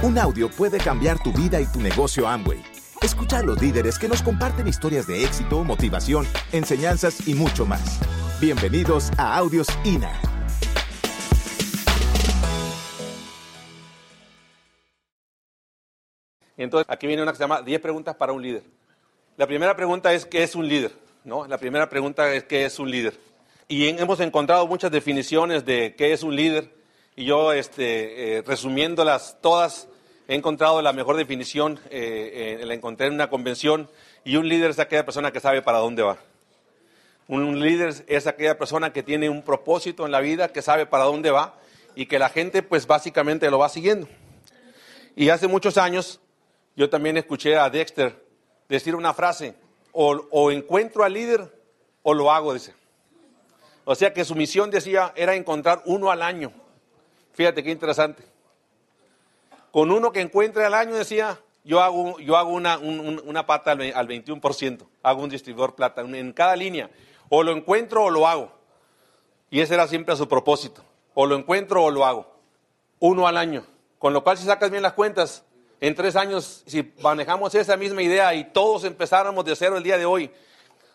Un audio puede cambiar tu vida y tu negocio Amway. Escucha a los líderes que nos comparten historias de éxito, motivación, enseñanzas y mucho más. Bienvenidos a Audios INA. Entonces, aquí viene una que se llama 10 preguntas para un líder. La primera pregunta es, ¿qué es un líder? ¿No? La primera pregunta es, ¿qué es un líder? Y hemos encontrado muchas definiciones de qué es un líder. Y yo, este, eh, resumiéndolas todas, he encontrado la mejor definición, eh, eh, la encontré en una convención. Y un líder es aquella persona que sabe para dónde va. Un líder es aquella persona que tiene un propósito en la vida, que sabe para dónde va y que la gente, pues básicamente lo va siguiendo. Y hace muchos años, yo también escuché a Dexter decir una frase, o, encuentro al líder o lo hago, dice. O sea que su misión, decía, era encontrar uno al año. Fíjate qué interesante. Con uno que encuentre al año, decía, yo hago, yo hago una, una pata al, al 21%, hago un distribuidor plata en cada línea. O lo encuentro o lo hago. Y ese era siempre su propósito. O lo encuentro o lo hago. Uno al año. Con lo cual, si sacas bien las cuentas, en tres años, si manejamos esa misma idea y todos empezáramos de cero el día de hoy,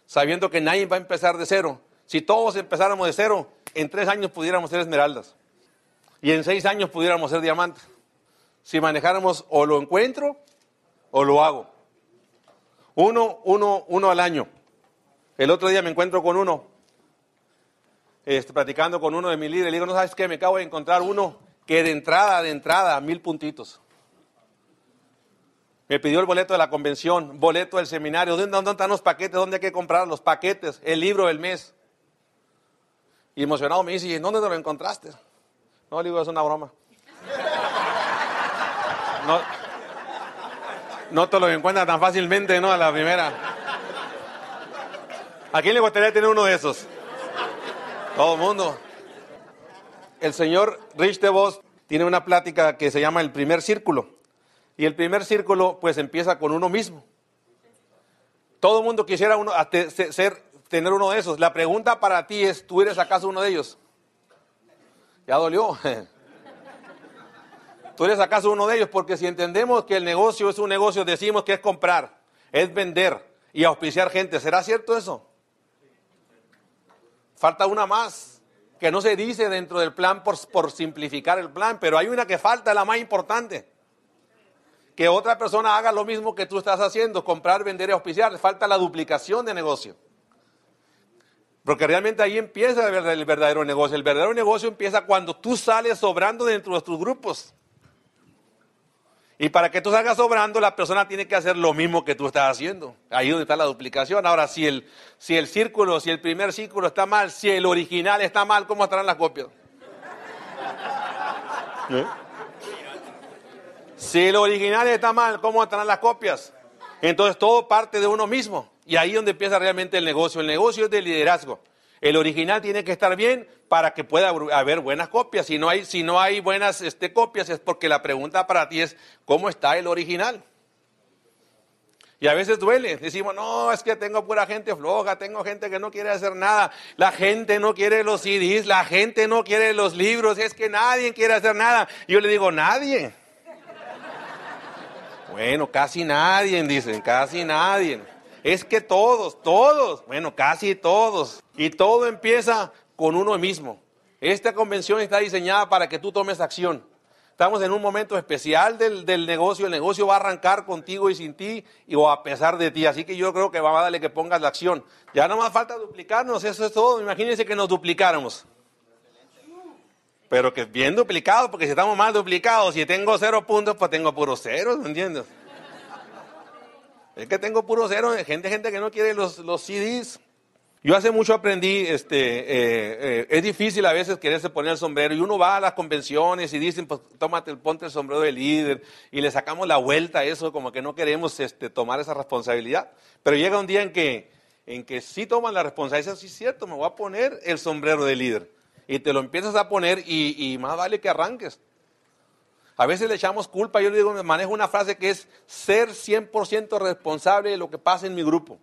sabiendo que nadie va a empezar de cero, si todos empezáramos de cero, en tres años pudiéramos ser esmeraldas. Y en seis años pudiéramos ser diamantes. Si manejáramos o lo encuentro o lo hago. Uno, uno, uno al año. El otro día me encuentro con uno, este, platicando con uno de mis líderes. Le digo, no sabes qué, me acabo de encontrar uno que de entrada, de entrada, mil puntitos. Me pidió el boleto de la convención, boleto del seminario. ¿Dónde, están los paquetes? ¿Dónde hay que comprar los paquetes? El libro del mes. Y emocionado me dice, ¿y dónde te lo encontraste? No, le digo, es una broma. No, no te lo encuentras tan fácilmente, ¿no? A la primera. ¿A quién le gustaría tener uno de esos? Todo el mundo. El señor Rich DeVos tiene una plática que se llama El primer círculo. Y el primer círculo pues empieza con uno mismo. Todo el mundo quisiera uno, ser, tener uno de esos. La pregunta para ti es, ¿tú eres acaso uno de ellos? Ya dolió. ¿Tú eres acaso uno de ellos? Porque si entendemos que el negocio es un negocio, decimos que es comprar, es vender y auspiciar gente. ¿Será cierto eso? Falta una más, que no se dice dentro del plan por, por simplificar el plan, pero hay una que falta, la más importante que otra persona haga lo mismo que tú estás haciendo, comprar, vender y auspiciar. Falta la duplicación de negocio. Porque realmente ahí empieza el verdadero negocio. El verdadero negocio empieza cuando tú sales sobrando dentro de tus grupos. Y para que tú salgas sobrando, la persona tiene que hacer lo mismo que tú estás haciendo. Ahí donde está la duplicación. Ahora, si el, si el círculo, si el primer círculo está mal, si el original está mal, ¿cómo estarán las copias? ¿Eh? Si el original está mal, ¿cómo estarán las copias? Entonces todo parte de uno mismo. Y ahí es donde empieza realmente el negocio. El negocio es de liderazgo. El original tiene que estar bien para que pueda haber buenas copias. Si no hay, si no hay buenas este, copias es porque la pregunta para ti es, ¿cómo está el original? Y a veces duele. Decimos, no, es que tengo pura gente floja, tengo gente que no quiere hacer nada. La gente no quiere los CDs, la gente no quiere los libros, es que nadie quiere hacer nada. Y yo le digo, nadie. Bueno, casi nadie, dicen, casi nadie. Es que todos, todos, bueno, casi todos. Y todo empieza con uno mismo. Esta convención está diseñada para que tú tomes acción. Estamos en un momento especial del, negocio. El negocio va a arrancar contigo y sin ti y, o a pesar de ti. Así que yo creo que va a darle que pongas la acción. Ya no más falta duplicarnos, eso es todo. Imagínense que nos duplicáramos. Pero que bien duplicado, porque si estamos mal duplicados, si tengo cero puntos, pues tengo puros ceros, ¿me entiendes? Es que tengo puros ceros, gente, gente que no quiere los, los CDs. Yo hace mucho aprendí, este, eh, eh, es difícil a veces quererse poner el sombrero y uno va a las convenciones y dicen, pues tómate, ponte el sombrero de líder y le sacamos la vuelta a eso, como que no queremos este, tomar esa responsabilidad. Pero llega un día en que, en que sí toman la responsabilidad, sí es cierto, me voy a poner el sombrero de líder y te lo empiezas a poner y, más vale que arranques. A veces le echamos culpa, yo le digo, manejo una frase que es ser 100% responsable de lo que pasa en mi grupo.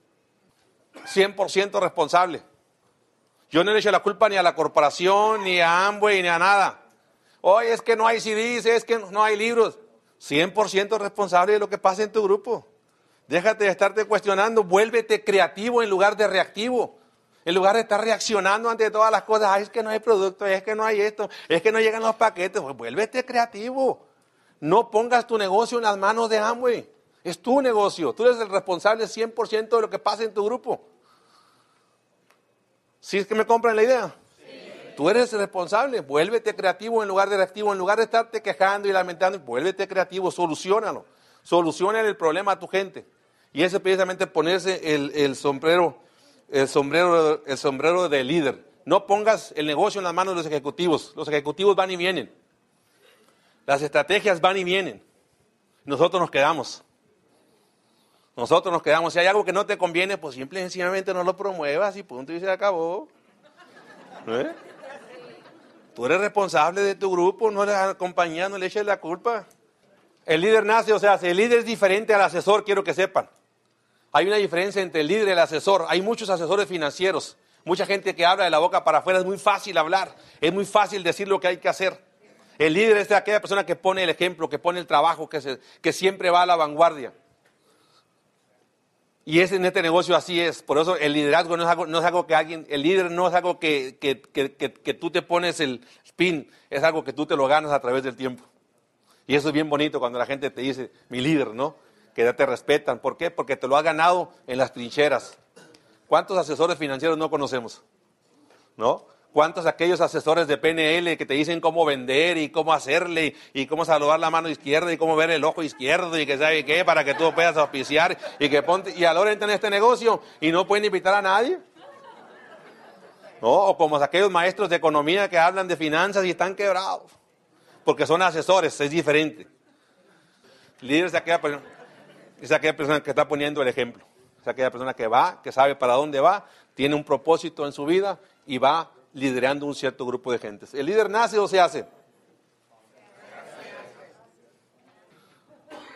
100% responsable. Yo no le echo la culpa ni a la corporación, ni a Amway, ni a nada. Oye, es que no hay CDs, es que no hay libros. 100% responsable de lo que pasa en tu grupo. Déjate de estarte cuestionando, vuélvete creativo en lugar de reactivo. En lugar de estar reaccionando ante todas las cosas, Ay, es que no hay producto, es que no hay esto, es que no llegan los paquetes, pues vuélvete creativo. No pongas tu negocio en las manos de Amway. Es tu negocio. Tú eres el responsable 100% de lo que pasa en tu grupo. ¿Sí es que me compran la idea? Tú eres el responsable. Vuélvete creativo en lugar de reactivo. En lugar de estarte quejando y lamentando, vuélvete creativo. Solucionalo. Soluciona el problema a tu gente. Y ese es precisamente ponerse el, sombrero, el sombrero, el sombrero de líder. No pongas el negocio en las manos de los ejecutivos. Los ejecutivos van y vienen. Las estrategias van y vienen. Nosotros nos quedamos. Nosotros nos quedamos. Si hay algo que no te conviene, pues simple y sencillamente no lo promuevas y punto y se acabó. ¿Eh? Tú eres responsable de tu grupo, no la compañía, no le eches la culpa. El líder nace, o sea, si el líder es diferente al asesor, quiero que sepan. Hay una diferencia entre el líder y el asesor. Hay muchos asesores financieros, mucha gente que habla de la boca para afuera. Es muy fácil hablar, es muy fácil decir lo que hay que hacer. El líder es aquella persona que pone el ejemplo, que pone el trabajo, que, siempre va a la vanguardia. Y es en este negocio así es. Por eso el liderazgo no es algo, que alguien, el líder no es algo que, que, tú te pones el spin, es algo que tú te lo ganas a través del tiempo. Y eso es bien bonito cuando la gente te dice, mi líder, ¿no? Que ya te respetan. ¿Por qué? Porque te lo ha ganado en las trincheras. ¿Cuántos asesores financieros no conocemos? ¿No? ¿Cuántos aquellos asesores de PNL que te dicen cómo vender y cómo hacerle y cómo saludar la mano izquierda y cómo ver el ojo izquierdo y que sabe qué para que tú puedas auspiciar y que ponte y ahora entran en este negocio y no pueden invitar a nadie? ¿No? O como aquellos maestros de economía que hablan de finanzas y están quebrados porque son asesores, es diferente. Líderes de aquella es aquella persona que está poniendo el ejemplo. Es aquella persona que va, que sabe para dónde va, tiene un propósito en su vida y va liderando un cierto grupo de gentes. ¿El líder nace o se hace?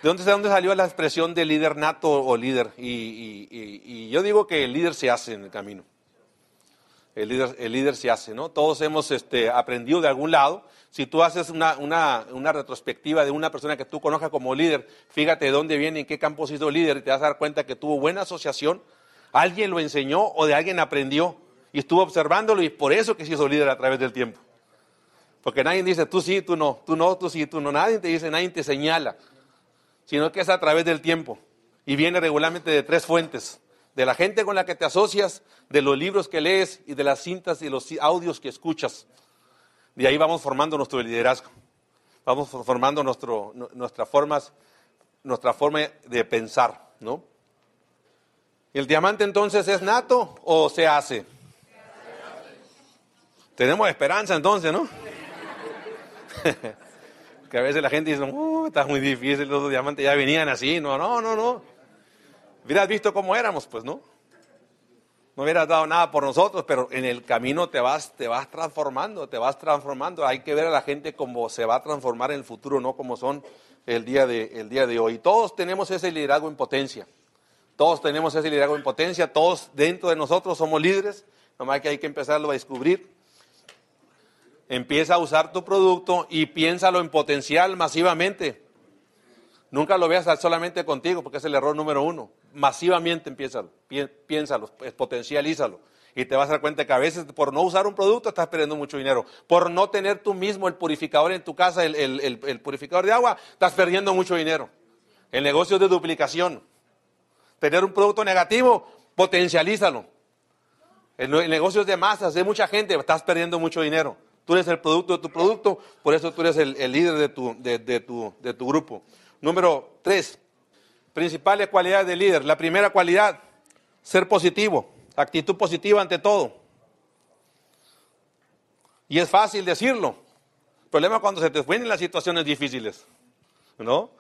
¿De dónde, de dónde salió la expresión de líder nato o líder? Y, yo digo que el líder se hace en el camino. El líder, el líder se hace, ¿no? Todos hemos este, aprendido de algún lado si tú haces una, una, retrospectiva de una persona que tú conozcas como líder, fíjate de dónde viene, en qué campo ha sido líder, y te vas a dar cuenta que tuvo buena asociación, alguien lo enseñó o de alguien aprendió y estuvo observándolo y por eso que se hizo líder a través del tiempo. Porque nadie dice tú sí, tú no, tú no, tú sí, tú no, nadie te dice, nadie te señala, sino que es a través del tiempo y viene regularmente de tres fuentes, de la gente con la que te asocias, de los libros que lees y de las cintas y los audios que escuchas. De ahí vamos formando nuestro liderazgo. Vamos formando nuestras formas, nuestra forma de pensar, ¿no? ¿El diamante entonces es nato o se hace? Tenemos esperanza entonces, ¿no? que a veces la gente dice, uh, está muy difícil, los diamantes ya venían así. No, no, no, no. Hubieras visto cómo éramos, pues, ¿no? no hubieras dado nada por nosotros, pero en el camino te vas, te vas transformando, te vas transformando. Hay que ver a la gente cómo se va a transformar en el futuro, no como son el día de, el día de hoy. Todos tenemos ese liderazgo en potencia. Todos tenemos ese liderazgo en potencia, todos dentro de nosotros somos líderes, nomás que hay que empezarlo a descubrir. Empieza a usar tu producto y piénsalo en potencial masivamente. Nunca lo veas solamente contigo, porque es el error número uno masivamente empiézalo, piénsalo, potencialízalo. Y te vas a dar cuenta que a veces por no usar un producto estás perdiendo mucho dinero. Por no tener tú mismo el purificador en tu casa, el, purificador de agua, estás perdiendo mucho dinero. El negocio de duplicación. Tener un producto negativo, potencialízalo. El, negocio es de masas, de mucha gente, estás perdiendo mucho dinero. Tú eres el producto de tu producto, por eso tú eres el, líder de tu, de, tu, de tu grupo. Número tres, Principales cualidades del líder. La primera cualidad, ser positivo, actitud positiva ante todo. Y es fácil decirlo. Problema cuando se te vienen las situaciones difíciles, ¿no?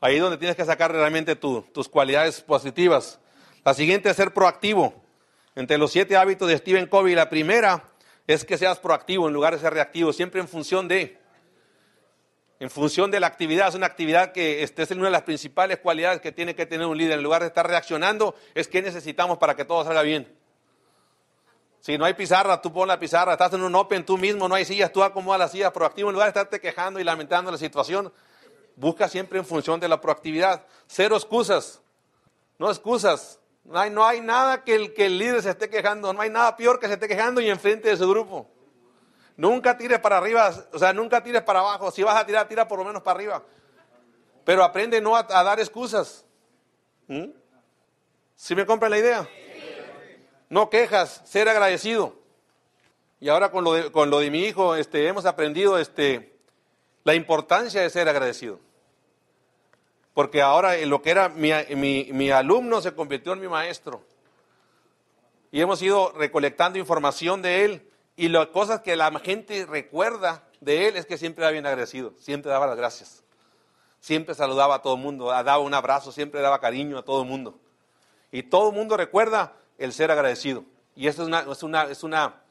Ahí es donde tienes que sacar realmente tus cualidades positivas. La siguiente es ser proactivo. Entre los siete hábitos de Stephen Covey, la primera es que seas proactivo en lugar de ser reactivo, siempre en función de en función de la actividad. Es una actividad que este, es una de las principales cualidades que tiene que tener un líder. En lugar de estar reaccionando, es que necesitamos para que todo salga bien. Si no hay pizarra, tú pon la pizarra. Estás en un open tú mismo, no hay sillas, tú acomodas las sillas proactivo. En lugar de estarte quejando y lamentando la situación, Busca siempre en función de la proactividad. Cero excusas. No excusas. No hay, nada que el, que el líder se esté quejando. No hay nada peor que se esté quejando y enfrente de su grupo. Nunca tires para arriba, o sea, nunca tires para abajo. Si vas a tirar, tira por lo menos para arriba. Pero aprende no a, dar excusas. ¿Mm? ¿Sí me compran la idea? No quejas, ser agradecido. Y ahora con lo de, con lo de mi hijo, este, hemos aprendido este, la importancia de ser agradecido. Porque ahora lo que era mi, mi, mi alumno se convirtió en mi maestro. Y hemos ido recolectando información de él y las cosas que la gente recuerda de él es que siempre era bien agradecido, siempre daba las gracias. Siempre saludaba a todo el mundo, daba un abrazo, siempre daba cariño a todo el mundo. Y todo el mundo recuerda el ser agradecido. Y eso es una, es una, es una,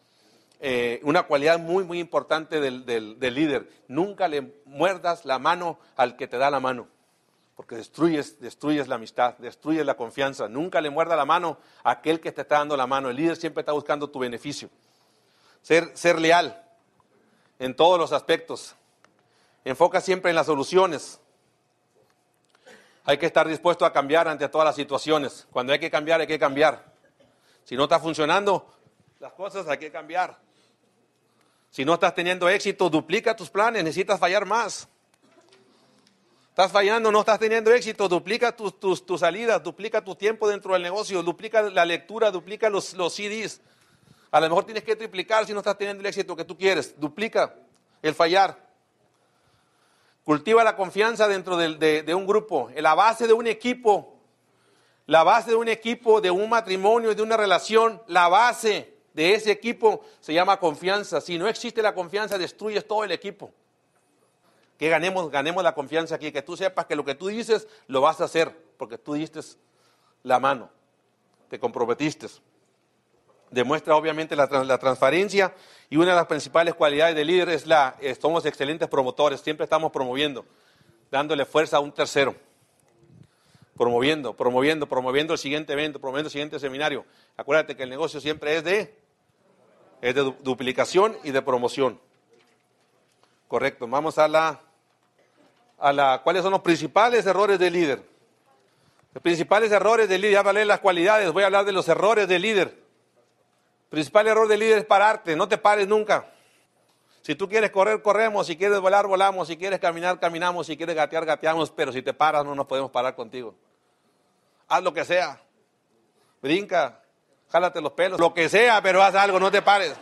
eh, una cualidad muy, muy importante del, del, del líder. Nunca le muerdas la mano al que te da la mano porque destruyes, destruyes la amistad, destruyes la confianza. Nunca le muerda la mano a aquel que te está dando la mano. El líder siempre está buscando tu beneficio. Ser, leal en todos los aspectos. Enfoca siempre en las soluciones. Hay que estar dispuesto a cambiar ante todas las situaciones. Cuando hay que cambiar, hay que cambiar. Si no está funcionando las cosas, hay que cambiar. Si no estás teniendo éxito, duplica tus planes, necesitas fallar más. Estás fallando, no estás teniendo éxito, duplica tus, tus, tus salidas, duplica tu tiempo dentro del negocio, duplica la lectura, duplica los, los CDs. A lo mejor tienes que triplicar si no estás teniendo el éxito que tú quieres. Duplica el fallar. Cultiva la confianza dentro de, un grupo. La base de un equipo, la base de un equipo, de un matrimonio, de una relación, la base de ese equipo se llama confianza. Si no existe la confianza, destruyes todo el equipo. Que ganemos, ganemos la confianza aquí, que tú sepas que lo que tú dices lo vas a hacer, porque tú diste la mano, te comprometiste demuestra obviamente la, transparencia y una de las principales cualidades del líder es la, eh, somos excelentes promotores, siempre estamos promoviendo, dándole fuerza a un tercero, promoviendo, promoviendo, promoviendo el siguiente evento, promoviendo el siguiente seminario. Acuérdate que el negocio siempre es de, es de duplicación y de promoción. Correcto, vamos a la, a la, ¿cuáles son los principales errores del líder? Los principales errores del líder, ya vale las cualidades, voy a hablar de los errores del líder. Principal error del líder es pararte, no te pares nunca. Si tú quieres correr, corremos, si quieres volar, volamos, si quieres caminar, caminamos, si quieres gatear, gateamos, pero si te paras no nos podemos parar contigo. Haz lo que sea. Brinca, jálate los pelos, lo que sea, pero haz algo, no te pares.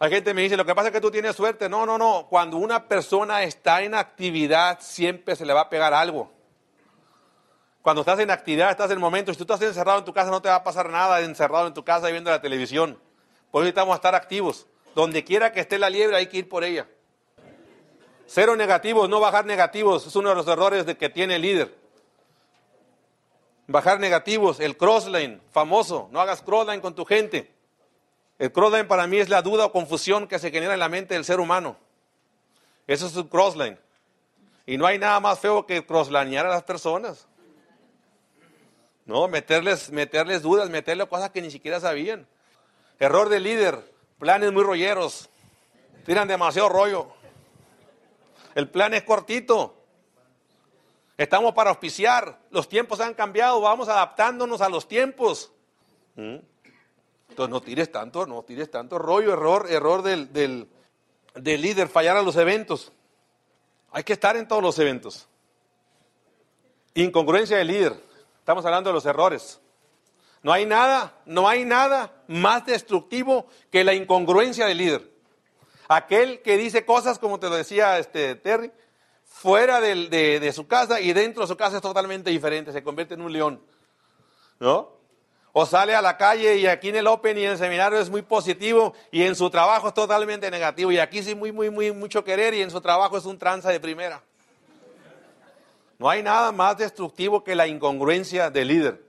Hay gente que me dice, lo que pasa es que tú tienes suerte. No, no, no. Cuando una persona está en actividad, siempre se le va a pegar algo. Cuando estás en actividad, estás en momentos, si tú estás encerrado en tu casa, no te va a pasar nada encerrado en tu casa viendo la televisión. Por eso necesitamos estar activos. Donde quiera que esté la liebre, hay que ir por ella. Cero negativos, no bajar negativos, es uno de los errores de que tiene el líder. Bajar negativos, el crossline, famoso, no hagas crossline con tu gente. El crossline para mí es la duda o confusión que se genera en la mente del ser humano. Eso es un crossline. Y no hay nada más feo que crosslinear a las personas. No, meterles, meterles dudas, meterle cosas que ni siquiera sabían. Error del líder, planes muy rolleros, tiran demasiado rollo. El plan es cortito. Estamos para auspiciar, los tiempos han cambiado, vamos adaptándonos a los tiempos. ¿Mm? Entonces no tires tanto, no tires tanto rollo, error, error del, del, del líder, fallar a los eventos. Hay que estar en todos los eventos. Incongruencia del líder. Estamos hablando de los errores. No hay nada, no hay nada más destructivo que la incongruencia del líder. Aquel que dice cosas, como te lo decía este Terry, fuera de, de, su casa y dentro de su casa es totalmente diferente, se convierte en un león. ¿No? O sale a la calle y aquí en el Open y en el seminario es muy positivo y en su trabajo es totalmente negativo. Y aquí sí muy, muy, muy, mucho querer y en su trabajo es un tranza de primera. No hay nada más destructivo que la incongruencia del líder.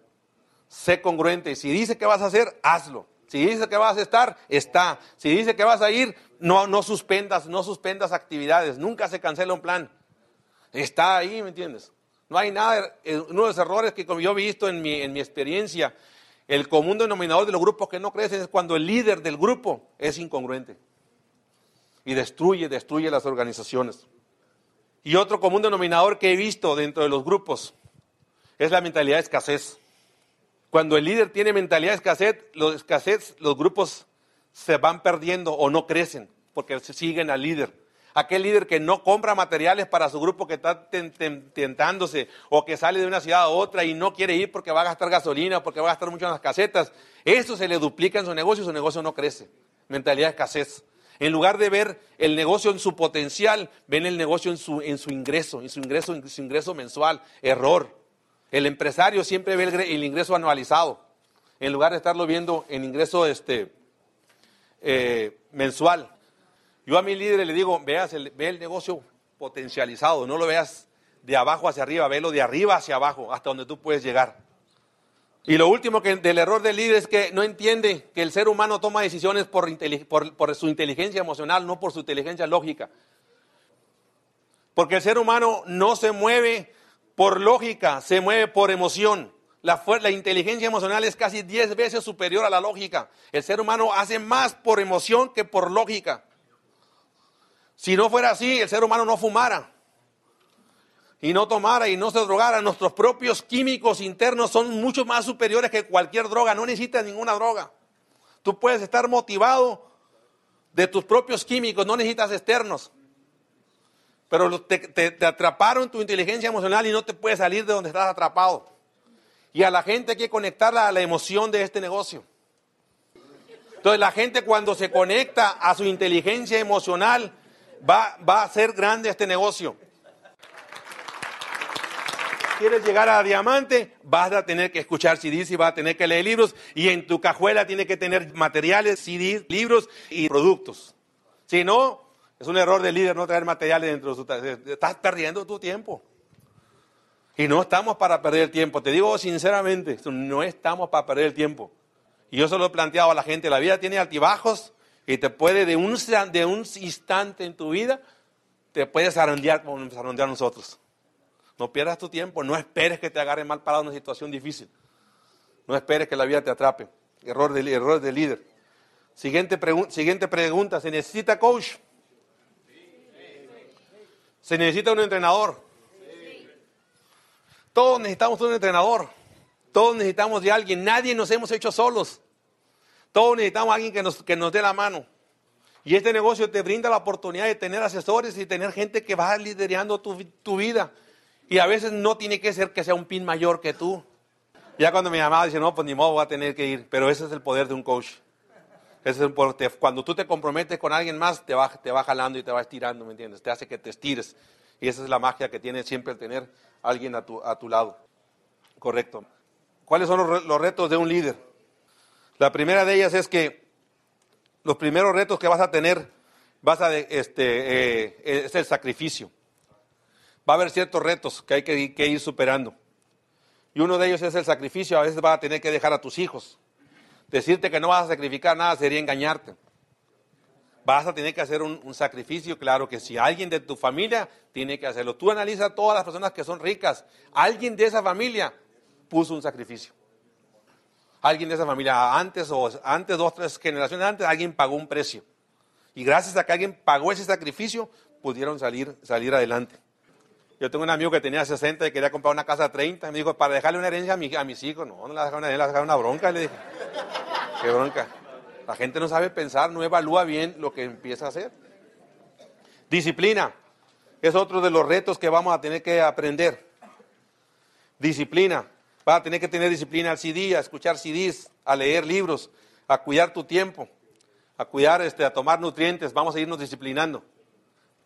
Sé congruente. Si dice que vas a hacer, hazlo. Si dice que vas a estar, está. Si dice que vas a ir, no, no suspendas, no suspendas actividades. Nunca se cancela un plan. Está ahí, ¿me entiendes? No hay nada. Eh, uno de los errores que como yo he visto en mi, en mi experiencia, el común denominador de los grupos que no crecen es cuando el líder del grupo es incongruente. y destruye, destruye las organizaciones. Y otro común denominador que he visto dentro de los grupos es la mentalidad de escasez. Cuando el líder tiene mentalidad de escasez, los, escasez, los grupos se van perdiendo o no crecen porque siguen al líder. Aquel líder que no compra materiales para su grupo que está tentándose o que sale de una ciudad a otra y no quiere ir porque va a gastar gasolina o porque va a gastar mucho en las casetas, eso se le duplica en su negocio y su negocio no crece. Mentalidad de escasez. En lugar de ver el negocio en su potencial, ven el negocio en su, en su ingreso, en su ingreso, en su ingreso mensual. Error. El empresario siempre ve el, ingreso anualizado, en lugar de estarlo viendo en ingreso este, eh, mensual. Yo a mi líder le digo, veas el, ve el negocio potencializado, no lo veas de abajo hacia arriba, velo de arriba hacia abajo, hasta donde tú puedes llegar. Y lo último del error del líder es que no entiende que el ser humano toma decisiones por, por, su inteligencia emocional, no por su inteligencia lógica. Porque el ser humano no se mueve por lógica, se mueve por emoción. La, la, inteligencia emocional es casi 10 veces superior a la lógica. El ser humano hace más por emoción que por lógica. Si no fuera así, el ser humano no fumara y no tomara y no se drogara, nuestros propios químicos internos son mucho más superiores que cualquier droga. No necesitas ninguna droga. Tú puedes estar motivado de tus propios químicos, no necesitas externos. Pero te, atraparon tu inteligencia emocional y no te puedes salir de donde estás atrapado. Y a la gente hay que conectarla a la emoción de este negocio. Entonces la gente cuando se conecta a su inteligencia emocional va, va a ser grande este negocio quieres llegar a diamante, vas a tener que escuchar CDs y vas a tener que leer libros. Y en tu cajuela tiene que tener materiales, CDs, libros y productos. Si no, es un error del líder no traer materiales dentro de su... Estás perdiendo tu tiempo. Y no estamos para perder el tiempo. Te digo sinceramente, no estamos para perder el tiempo. Y yo se lo he planteado a la gente. La vida tiene altibajos y te puede de un, de un instante en tu vida, te puedes zarandear como nos nosotros. No pierdas tu tiempo, no esperes que te agarre mal parado en una situación difícil. No esperes que la vida te atrape. Error de, error de líder. Siguiente, siguiente pregunta, ¿se necesita coach? ¿Se necesita un entrenador? Todos necesitamos un entrenador. Todos necesitamos de alguien. Nadie nos hemos hecho solos. Todos necesitamos a alguien que nos, que nos dé la mano. Y este negocio te brinda la oportunidad de tener asesores y tener gente que va liderando tu, tu vida. Y a veces no tiene que ser que sea un pin mayor que tú. Ya cuando mi mamá dice, no, pues ni modo, voy a tener que ir. Pero ese es el poder de un coach. Ese es el cuando tú te comprometes con alguien más, te va, te va jalando y te va estirando, ¿me entiendes? Te hace que te estires. Y esa es la magia que tiene siempre el tener alguien a tu, a tu lado. Correcto. ¿Cuáles son los, retos de un líder? La primera de ellas es que los primeros retos que vas a tener vas a, este, eh, es el sacrificio va a haber ciertos retos que hay que, ir superando. Y uno de ellos es el sacrificio. A veces vas a tener que dejar a tus hijos. Decirte que no vas a sacrificar nada sería engañarte. Vas a tener que hacer un, sacrificio, claro que si alguien de tu familia tiene que hacerlo. Tú analiza todas las personas que son ricas. Alguien de esa familia puso un sacrificio. Alguien de esa familia, antes o antes, dos, tres generaciones antes, alguien pagó un precio. Y gracias a que alguien pagó ese sacrificio, pudieron salir, salir adelante. Yo tengo un amigo que tenía 60 y quería comprar una casa de 30. Me dijo, para dejarle una herencia a, mis hijos. No, no le dejar una herencia, le una bronca. Le dije, qué bronca. La gente no sabe pensar, no evalúa bien lo que empieza a hacer. Disciplina. Es otro de los retos que vamos a tener que aprender. Disciplina. Vas a tener que tener disciplina al CD, a escuchar CDs, a leer libros, a cuidar tu tiempo, a cuidar, este, a tomar nutrientes. Vamos a irnos disciplinando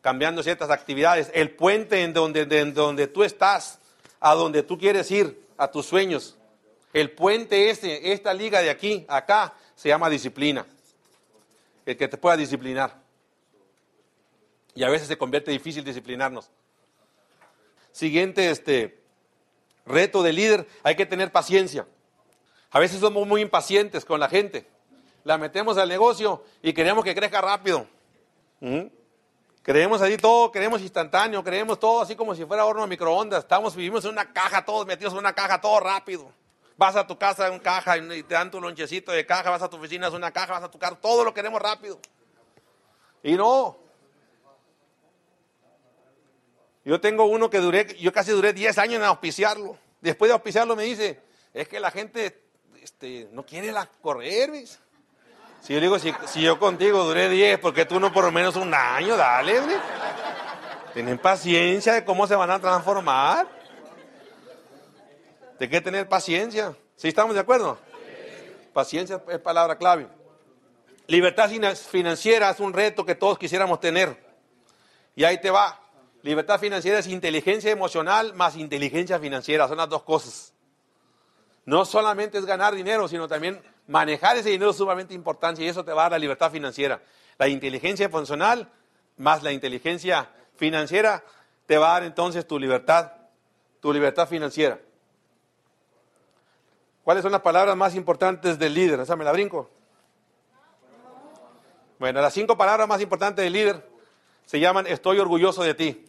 cambiando ciertas actividades. El puente en donde, tú estás, a donde tú quieres ir, a tus sueños. El puente este, esta liga de aquí, acá, se llama disciplina. El que te pueda disciplinar. Y a veces se convierte difícil disciplinarnos. Siguiente este, reto de líder, hay que tener paciencia. A veces somos muy impacientes con la gente. La metemos al negocio y queremos que crezca rápido. Creemos así todo, creemos instantáneo, creemos todo así como si fuera horno a microondas. Estamos, vivimos en una caja, todos metidos en una caja, todo rápido. Vas a tu casa en caja y te dan tu lonchecito de caja, vas a tu oficina es una caja, vas a tu carro, todo lo queremos rápido. Y no. Yo tengo uno que duré, yo casi duré 10 años en auspiciarlo. Después de auspiciarlo me dice, es que la gente este, no quiere la correr, ¿ves? Si yo digo, si, yo contigo duré 10, ¿por qué tú no por lo menos un año? Dale, ¿ves? Tienen paciencia de cómo se van a transformar. Hay que tener paciencia. ¿Sí estamos de acuerdo? Paciencia es palabra clave. Libertad financiera es un reto que todos quisiéramos tener. Y ahí te va. Libertad financiera es inteligencia emocional más inteligencia financiera. Son las dos cosas. No solamente es ganar dinero, sino también manejar ese dinero es sumamente importante y eso te va a dar la libertad financiera. La inteligencia emocional más la inteligencia financiera te va a dar entonces tu libertad, tu libertad financiera. ¿Cuáles son las palabras más importantes del líder? ¿Esa me la brinco? Bueno, las cinco palabras más importantes del líder se llaman estoy orgulloso de ti.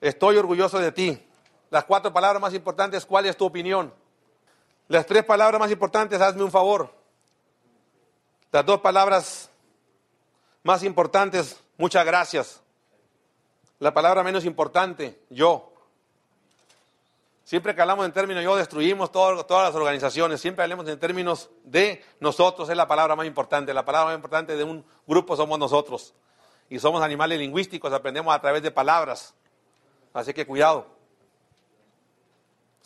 Estoy orgulloso de ti. Las cuatro palabras más importantes, ¿cuál es tu opinión? Las tres palabras más importantes, hazme un favor. Las dos palabras más importantes, muchas gracias. La palabra menos importante, yo. Siempre que hablamos en términos yo, destruimos todas las organizaciones. Siempre hablemos en términos de nosotros, es la palabra más importante. La palabra más importante de un grupo somos nosotros. Y somos animales lingüísticos, aprendemos a través de palabras. Así que cuidado.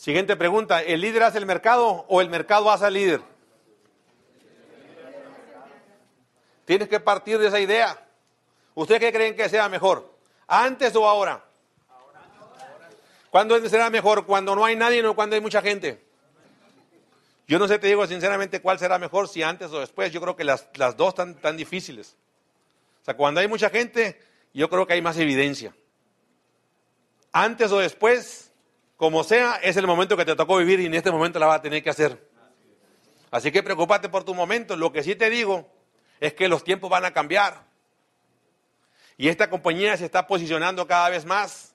Siguiente pregunta, ¿el líder hace el mercado o el mercado hace al líder? Tienes que partir de esa idea. ¿Ustedes qué creen que sea mejor? ¿Antes o ahora? ¿Cuándo será mejor? ¿Cuando no hay nadie o cuando hay mucha gente? Yo no sé, te digo sinceramente cuál será mejor, si antes o después. Yo creo que las, dos están tan difíciles. O sea, cuando hay mucha gente, yo creo que hay más evidencia. Antes o después, como sea, es el momento que te tocó vivir y en este momento la vas a tener que hacer. Así que preocúpate por tu momento. Lo que sí te digo es que los tiempos van a cambiar. Y esta compañía se está posicionando cada vez más.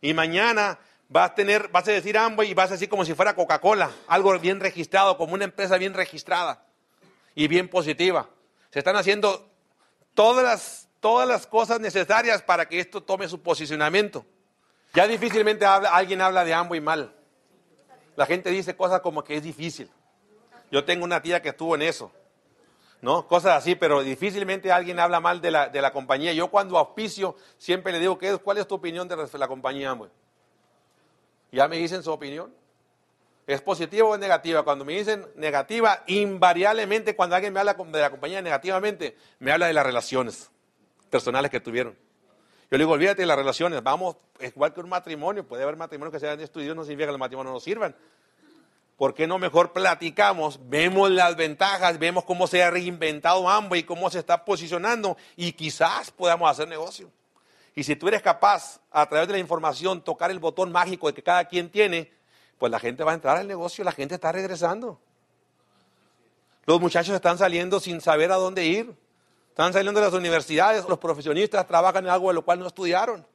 Y mañana vas a tener, vas a decir Amway y vas a decir como si fuera Coca-Cola, algo bien registrado, como una empresa bien registrada y bien positiva. Se están haciendo todas las, todas las cosas necesarias para que esto tome su posicionamiento. Ya difícilmente alguien habla de Amway mal. La gente dice cosas como que es difícil. Yo tengo una tía que estuvo en eso. ¿no? Cosas así, pero difícilmente alguien habla mal de la, de la compañía. Yo cuando auspicio siempre le digo, ¿qué ¿cuál es tu opinión de la compañía? Ya me dicen su opinión. ¿Es positiva o es negativa? Cuando me dicen negativa, invariablemente cuando alguien me habla de la compañía negativamente, me habla de las relaciones personales que tuvieron. Yo le digo, olvídate de las relaciones, vamos, es igual que un matrimonio, puede haber matrimonios que sean estudiados, no significa que los matrimonios no sirvan. ¿por qué no mejor platicamos? Vemos las ventajas, vemos cómo se ha reinventado ambos y cómo se está posicionando y quizás podamos hacer negocio. Y si tú eres capaz, a través de la información, tocar el botón mágico de que cada quien tiene, pues la gente va a entrar al negocio, la gente está regresando. Los muchachos están saliendo sin saber a dónde ir. Están saliendo de las universidades, los profesionistas trabajan en algo de lo cual no estudiaron.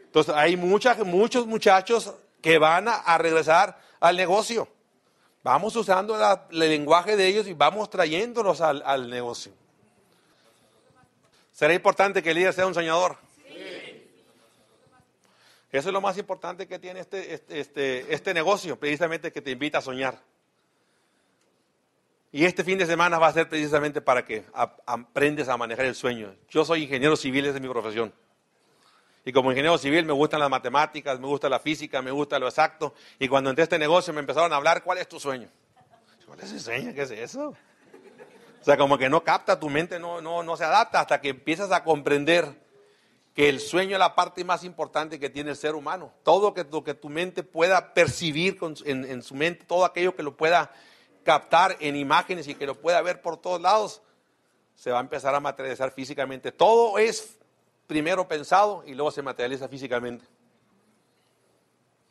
Entonces hay muchas, muchos muchachos que van a regresar al negocio. Vamos usando el lenguaje de ellos y vamos trayéndolos al, negocio. ¿Será importante que el líder sea un soñador? Sí. Eso es lo más importante que tiene este, este, este, este negocio, precisamente que te invita a soñar. Y este fin de semana va a ser precisamente para que aprendes a manejar el sueño. Yo soy ingeniero civil, esa es mi profesión. Y como ingeniero civil me gustan las matemáticas, me gusta la física, me gusta lo exacto. Y cuando entré a este negocio me empezaron a hablar, ¿cuál es tu sueño? ¿Cuál es el sueño? ¿Qué es eso? O sea, como que no capta, tu mente no, no, no se adapta hasta que empiezas a comprender que el sueño es la parte más importante que tiene el ser humano. Todo lo que tu mente pueda percibir en, en su mente, todo aquello que lo pueda captar en imágenes y que lo pueda ver por todos lados, se va a empezar a materializar físicamente. Todo es primero pensado y luego se materializa físicamente.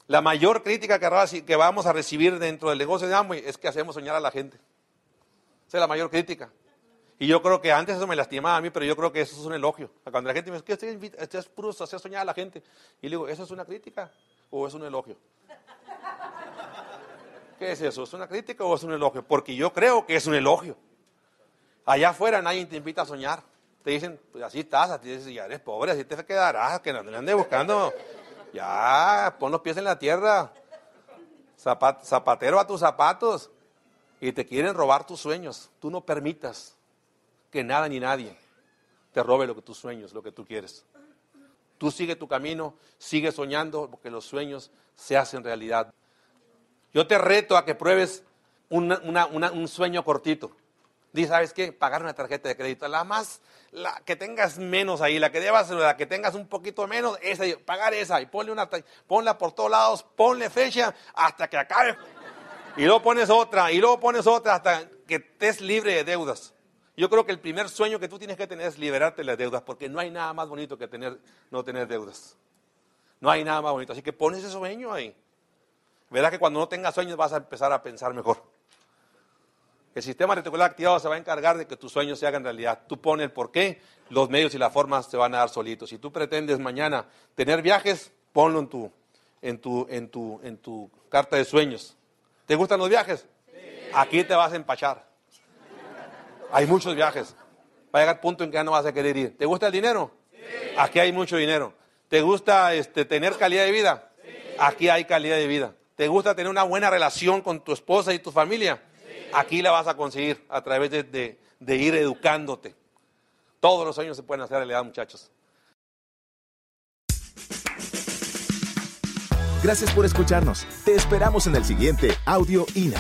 La mayor crítica que vamos a recibir dentro del negocio de Amway es que hacemos soñar a la gente. Esa es la mayor crítica. Y yo creo que antes eso me lastimaba a mí, pero yo creo que eso es un elogio. Cuando la gente me dice, ¿qué usted es puro hacer soñar a la gente? Y le digo, ¿eso es una crítica o es un elogio? ¿Qué es eso? ¿Es una crítica o es un elogio? Porque yo creo que es un elogio. Allá afuera nadie te invita a soñar. te dicen, pues así estás, así dices, ya eres pobre, así te quedarás, que no te andes buscando. Ya, pon los pies en la tierra. zapatero a tus zapatos. Y te quieren robar tus sueños. Tú no permitas que nada ni nadie te robe lo que tus sueños, lo que tú quieres. Tú sigue tu camino, sigue soñando, porque los sueños se hacen realidad. Yo te reto a que pruebes un sueño cortito. Dice, ¿sabes qué? Pagar una tarjeta de crédito. La más, la que tengas menos ahí, la que debas, la que tengas un poquito menos, esa, pagar esa y ponle una, ponla por todos lados, ponle fecha hasta que acabe. Y luego pones otra, y luego pones otra hasta que estés libre de deudas. Yo creo que el primer sueño que tú tienes que tener es liberarte de las deudas, porque no hay nada más bonito que tener, no tener deudas. No hay nada más bonito. Así que pones ese sueño ahí. Verás que cuando no tengas sueños vas a empezar a pensar mejor. El sistema reticular activado se va a encargar de que tus sueños se hagan realidad. Tú pones el por qué, los medios y las formas se van a dar solitos. Si tú pretendes mañana tener viajes, ponlo en tu, en tu, en tu, en tu carta de sueños. ¿Te gustan los viajes? Aquí te vas a empachar. Hay muchos viajes. Va a llegar punto en que ya no vas a querer ir. ¿Te gusta el dinero? Aquí hay mucho dinero. ¿Te gusta este, tener calidad de vida? Aquí hay calidad de vida. ¿Te gusta tener una buena relación con tu esposa y tu familia? Aquí la vas a conseguir a través de, ir educándote. Todos los sueños se pueden hacer realidad, muchachos. Gracias por escucharnos. Te esperamos en el siguiente Audio INA.